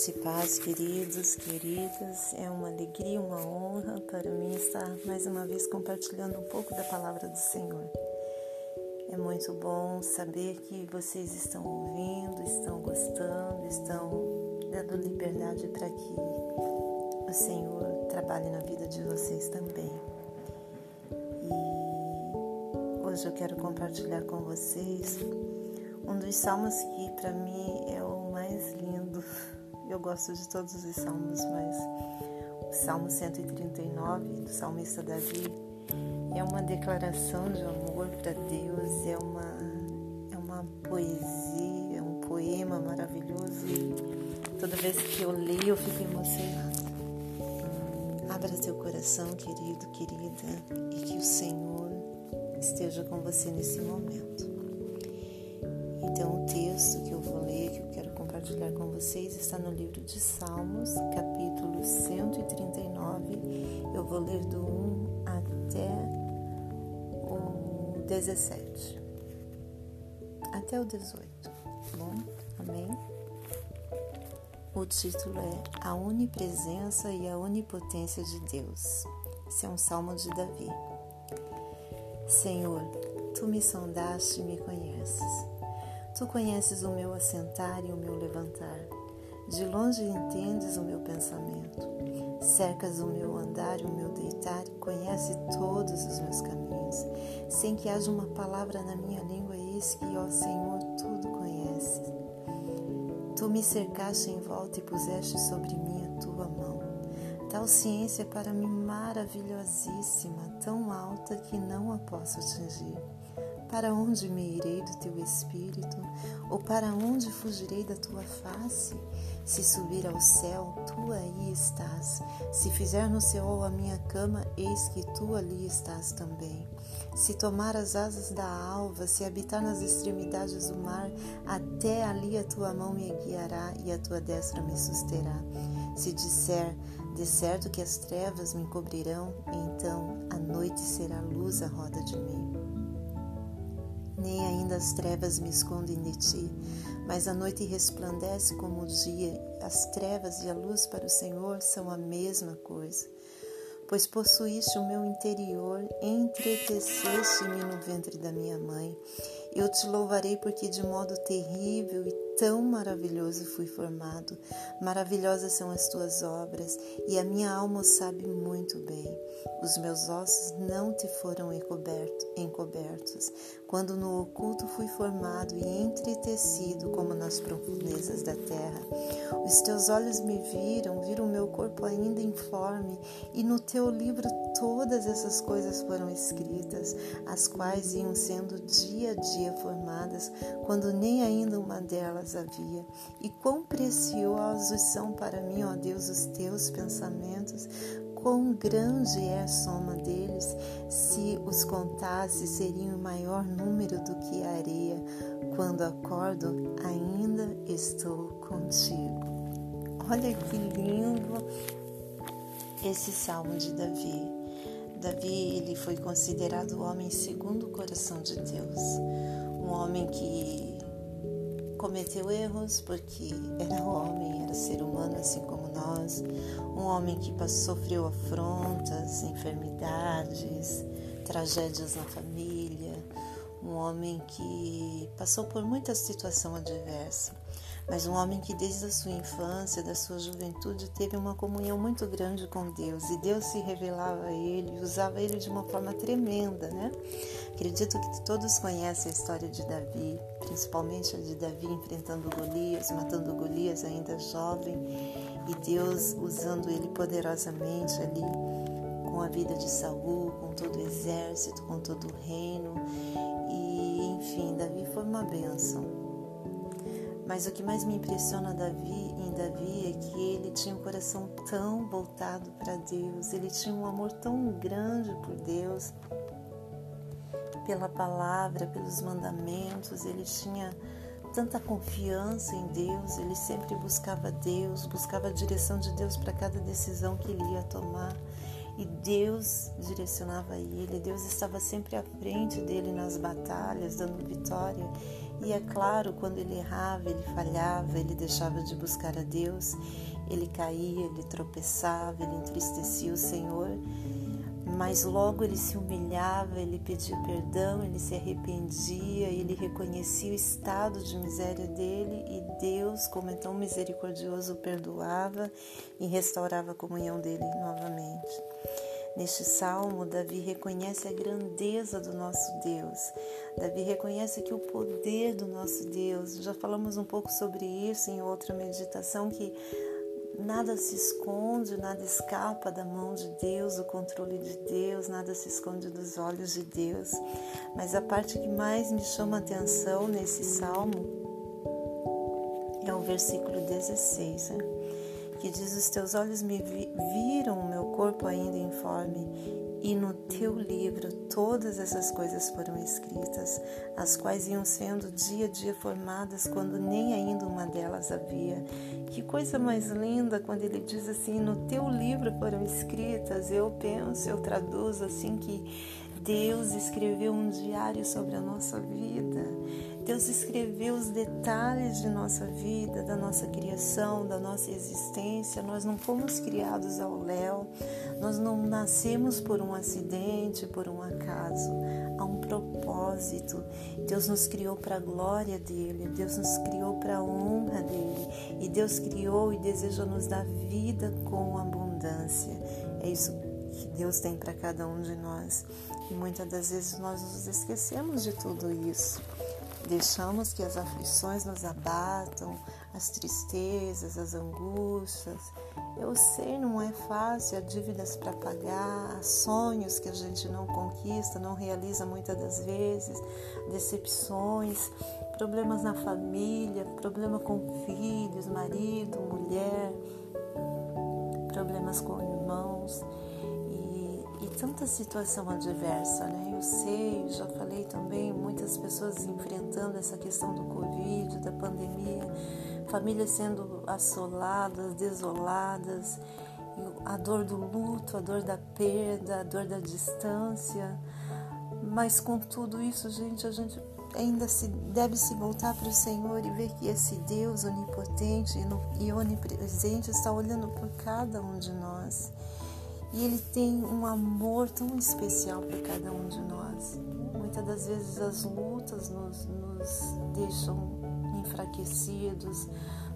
Graça e paz, queridos, queridas. É uma alegria, uma honra para mim estar mais uma vez compartilhando um pouco da palavra do Senhor. É muito bom saber que vocês estão ouvindo, estão gostando, estão dando liberdade para que o Senhor trabalhe na vida de vocês também. E hoje eu quero compartilhar com vocês um dos salmos que para mim é o mais lindo. Eu gosto de todos os salmos, mas o Salmo 139 do salmista Davi é uma declaração de amor para Deus, é uma, é uma poesia, é um poema maravilhoso e toda vez que eu leio eu fico emocionada. Abra seu coração, querido, querida, e que o Senhor esteja com você nesse momento. Então, o texto que compartilhar com vocês, está no livro de Salmos, capítulo 139. Eu vou ler do 1 até o 17. Até o 18. Tá bom? Amém? O título é A Onipresença e a Onipotência de Deus. Esse é um salmo de Davi. Senhor, tu me sondaste e me conheces. Tu conheces o meu assentar e o meu levantar. De longe entendes o meu pensamento. Cercas o meu andar e o meu deitar conhece todos os meus caminhos. Sem que haja uma palavra na minha língua, eis que, ó Senhor, tudo conheces. Tu me cercaste em volta e puseste sobre mim a tua mão. Tal ciência é para mim maravilhosíssima, tão alta que não a posso atingir. Para onde me irei do teu espírito? Ou para onde fugirei da tua face? Se subir ao céu, tu aí estás. Se fizer no céu a minha cama, eis que tu ali estás também. Se tomar as asas da alva, se habitar nas extremidades do mar, até ali a tua mão me guiará e a tua destra me susterá. Se disser, de certo que as trevas me cobrirão, então a noite será luz à roda de mim nem ainda as trevas me escondem de ti, mas a noite resplandece como o dia, as trevas e a luz para o Senhor são a mesma coisa. Pois possuíste o meu interior, entreteceste-me no ventre da minha mãe. Eu te louvarei porque de modo terrível e tão maravilhoso fui formado. Maravilhosas são as tuas obras, e a minha alma sabe muito bem. Os meus ossos não te foram encobertos, quando no oculto fui formado e entretecido como nas profundezas da terra. Os teus olhos me viram, viram meu corpo ainda informe, e no teu livro todas essas coisas foram escritas, as quais iam sendo dia a dia formadas, quando nem ainda uma delas havia. E quão preciosos são para mim, ó Deus, os teus pensamentos, quão grande é a soma deles. Se os contasse, seriam maior número do que a areia. Quando acordo, ainda estou contigo. Olha que lindo esse salmo de Davi. Davi ele foi considerado o homem segundo o coração de Deus, um homem que cometeu erros porque era homem, era ser humano assim como nós, um homem que sofreu afrontas, enfermidades, tragédias na família, um homem que passou por muita situação adversa. Mas um homem que desde a sua infância, da sua juventude, teve uma comunhão muito grande com Deus. E Deus se revelava a ele, usava ele de uma forma tremenda, né? Acredito que todos conhecem a história de Davi, principalmente a de Davi enfrentando Golias, matando Golias ainda jovem e Deus usando ele poderosamente ali com a vida de Saul, com todo o exército, com todo o reino e enfim, Davi foi uma bênção. Mas o que mais me impressiona Davi, em Davi é que ele tinha um coração tão voltado para Deus, ele tinha um amor tão grande por Deus, pela palavra, pelos mandamentos, ele tinha tanta confiança em Deus, ele sempre buscava Deus, buscava a direção de Deus para cada decisão que ele ia tomar. e Deus direcionava ele, Deus estava sempre à frente dele nas batalhas, dando vitória. E é claro, quando ele errava, ele falhava, ele deixava de buscar a Deus, ele caía, ele tropeçava, ele entristecia o Senhor mas logo ele se humilhava, ele pedia perdão, ele se arrependia, ele reconhecia o estado de miséria dele e Deus, como então misericordioso, o perdoava e restaurava a comunhão dele novamente. Neste salmo, Davi reconhece a grandeza do nosso Deus. Davi reconhece que o poder do nosso Deus, já falamos um pouco sobre isso em outra meditação, que Nada se esconde, nada escapa da mão de Deus, do controle de Deus, nada se esconde dos olhos de Deus. Mas a parte que mais me chama atenção nesse salmo é o versículo 16, né? que diz: Os teus olhos me viram o meu corpo ainda informe e no teu livro todas essas coisas foram escritas, as quais iam sendo dia a dia formadas quando nem ainda uma delas havia. Que coisa mais linda quando ele diz assim: No teu livro foram escritas. Eu penso, eu traduzo assim que Deus escreveu um diário sobre a nossa vida. Deus escreveu os detalhes de nossa vida, da nossa criação, da nossa existência. Nós não fomos criados ao léu, nós não nascemos por um acidente, por um acaso. Há um propósito. Deus nos criou para a glória dele, Deus nos criou para a honra dele. E Deus criou e deseja nos dar vida com abundância. É isso que Deus tem para cada um de nós. E muitas das vezes nós nos esquecemos de tudo isso. Deixamos que as aflições nos abatam, as tristezas, as angústias. Eu sei, não é fácil, há dívidas para pagar, há sonhos que a gente não conquista, não realiza muitas das vezes, decepções, problemas na família, problema com filhos, marido, mulher, problemas com irmãos tanta situação adversa, né? Eu sei, já falei também, muitas pessoas enfrentando essa questão do Covid, da pandemia, famílias sendo assoladas, desoladas, a dor do luto, a dor da perda, a dor da distância. Mas com tudo isso, gente, a gente ainda se, deve se voltar para o Senhor e ver que esse Deus onipotente e onipresente está olhando por cada um de nós e Ele tem um amor tão especial para cada um de nós. Muitas das vezes as lutas nos, nos deixam enfraquecidos,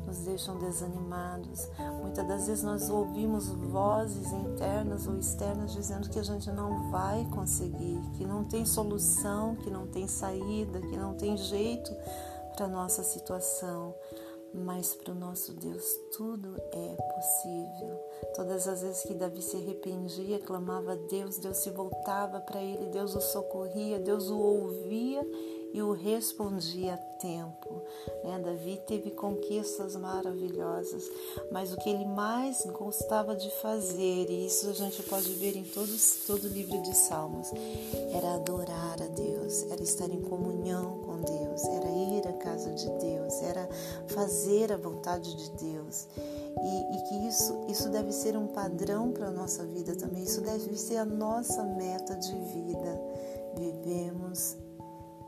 nos deixam desanimados. Muitas das vezes nós ouvimos vozes internas ou externas dizendo que a gente não vai conseguir, que não tem solução, que não tem saída, que não tem jeito para a nossa situação mas para o nosso Deus tudo é possível. Todas as vezes que Davi se arrependia, clamava a Deus, Deus se voltava para ele, Deus o socorria, Deus o ouvia e o respondia a tempo. Né? Davi teve conquistas maravilhosas, mas o que ele mais gostava de fazer, e isso a gente pode ver em todos, todo o livro de Salmos, era adorar a Deus, era estar em comunhão com Deus, era casa de Deus, era fazer a vontade de Deus. E, e, que isso, isso deve ser um padrão para a nossa vida também, isso deve ser a nossa meta de vida. Vivemos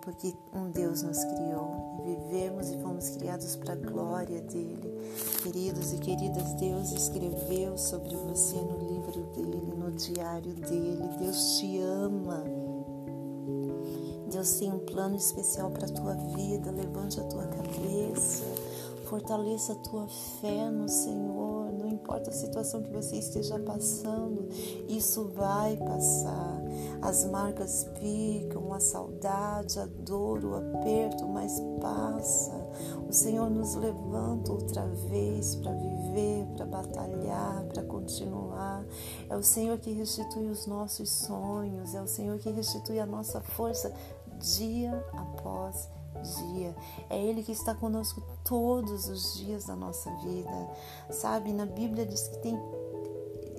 porque um Deus nos criou e vivemos e fomos criados para a glória dele. Queridos e queridas, Deus escreveu sobre você no livro dele, no diário dele. Deus te ama. Deus tem um plano especial para a tua vida. Levante a tua cabeça, fortaleça a tua fé no Senhor. Não importa a situação que você esteja passando, isso vai passar. As marcas ficam, a saudade, a dor, o aperto, mas passa. O Senhor nos levanta outra vez para viver, para batalhar, para continuar. É o Senhor que restitui os nossos sonhos, é o Senhor que restitui a nossa força dia após dia. É Ele que está conosco todos os dias da nossa vida. Sabe, na Bíblia diz que tem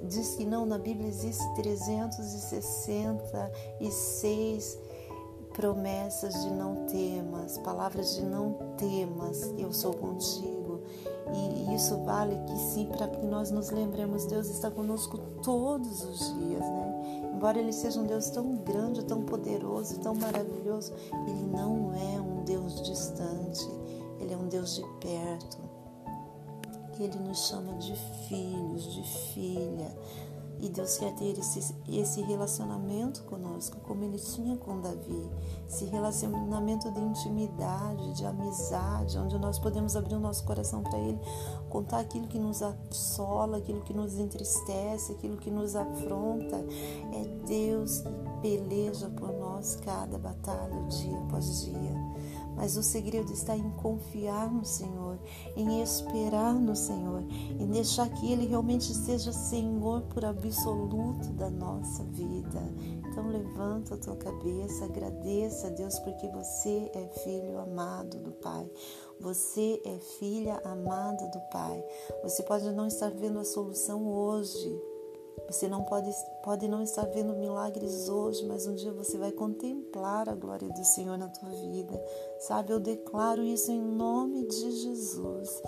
diz que não, na Bíblia existe 366 promessas de não temas, palavras de não temas, eu sou contigo. E isso vale que sim, para que nós nos lembremos, Deus está conosco todos os dias, né? Embora Ele seja um Deus tão grande, tão poderoso, tão maravilhoso, Ele não é um Deus distante, Ele é um Deus de perto. Ele nos chama de filhos, de filha. E Deus quer ter esse, esse relacionamento conosco, como ele tinha com Davi. Esse relacionamento de intimidade, de amizade, onde nós podemos abrir o nosso coração para Ele, contar aquilo que nos assola, aquilo que nos entristece, aquilo que nos afronta. É Deus que peleja por nós cada batalha, dia após dia. Mas o segredo está em confiar no Senhor, em esperar no Senhor, em deixar que Ele realmente seja Senhor por absoluto da nossa vida. Então levanta a tua cabeça, agradeça a Deus porque você é filho amado do Pai. Você é filha amada do Pai. Você pode não estar vendo a solução hoje, você não pode, pode não estar vendo milagres hoje, mas um dia você vai contemplar a glória do Senhor na tua vida. Sabe, eu declaro isso em nome de Jesus.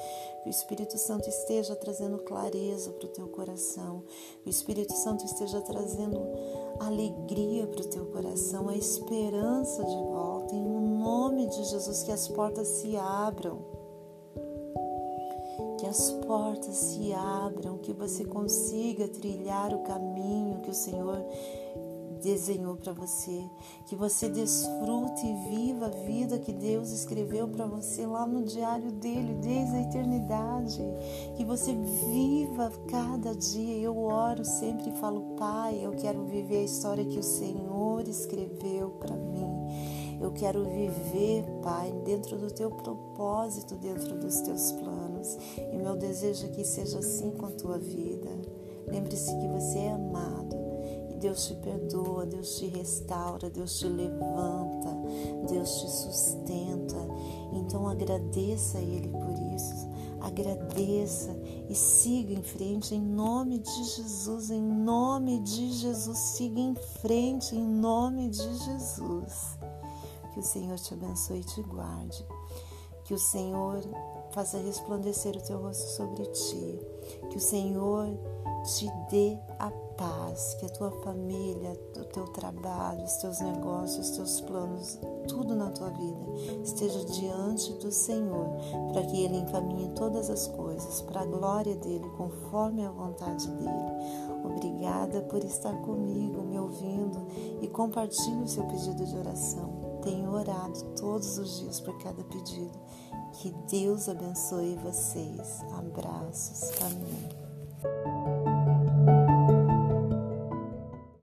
Que o Espírito Santo esteja trazendo clareza para o teu coração. Que o Espírito Santo esteja trazendo alegria para o teu coração, a esperança de volta. Em nome de Jesus, que as portas se abram que as portas se abram, que você consiga trilhar o caminho que o Senhor desenhou para você, que você desfrute e viva a vida que Deus escreveu para você lá no diário dele desde a eternidade, que você viva cada dia. Eu oro sempre e falo, Pai, eu quero viver a história que o Senhor escreveu para mim. Eu quero viver, Pai, dentro do teu propósito, dentro dos teus planos. E meu desejo é que seja assim com a tua vida. Lembre-se que você é amado. E Deus te perdoa, Deus te restaura, Deus te levanta, Deus te sustenta. Então agradeça a Ele por isso. Agradeça e siga em frente em nome de Jesus, em nome de Jesus, siga em frente em nome de Jesus. Que o Senhor te abençoe e te guarde. Que o Senhor faça resplandecer o teu rosto sobre ti. Que o Senhor te dê a paz, que a tua família, o teu trabalho, os teus negócios, os teus planos, tudo na tua vida esteja diante do Senhor, para que Ele encaminhe todas as coisas para a glória dele, conforme a vontade dele. Obrigada por estar comigo, me ouvindo e compartilhe o seu pedido de oração. Tenho orado todos os dias por cada pedido. Que Deus abençoe vocês. Abraços. Amém.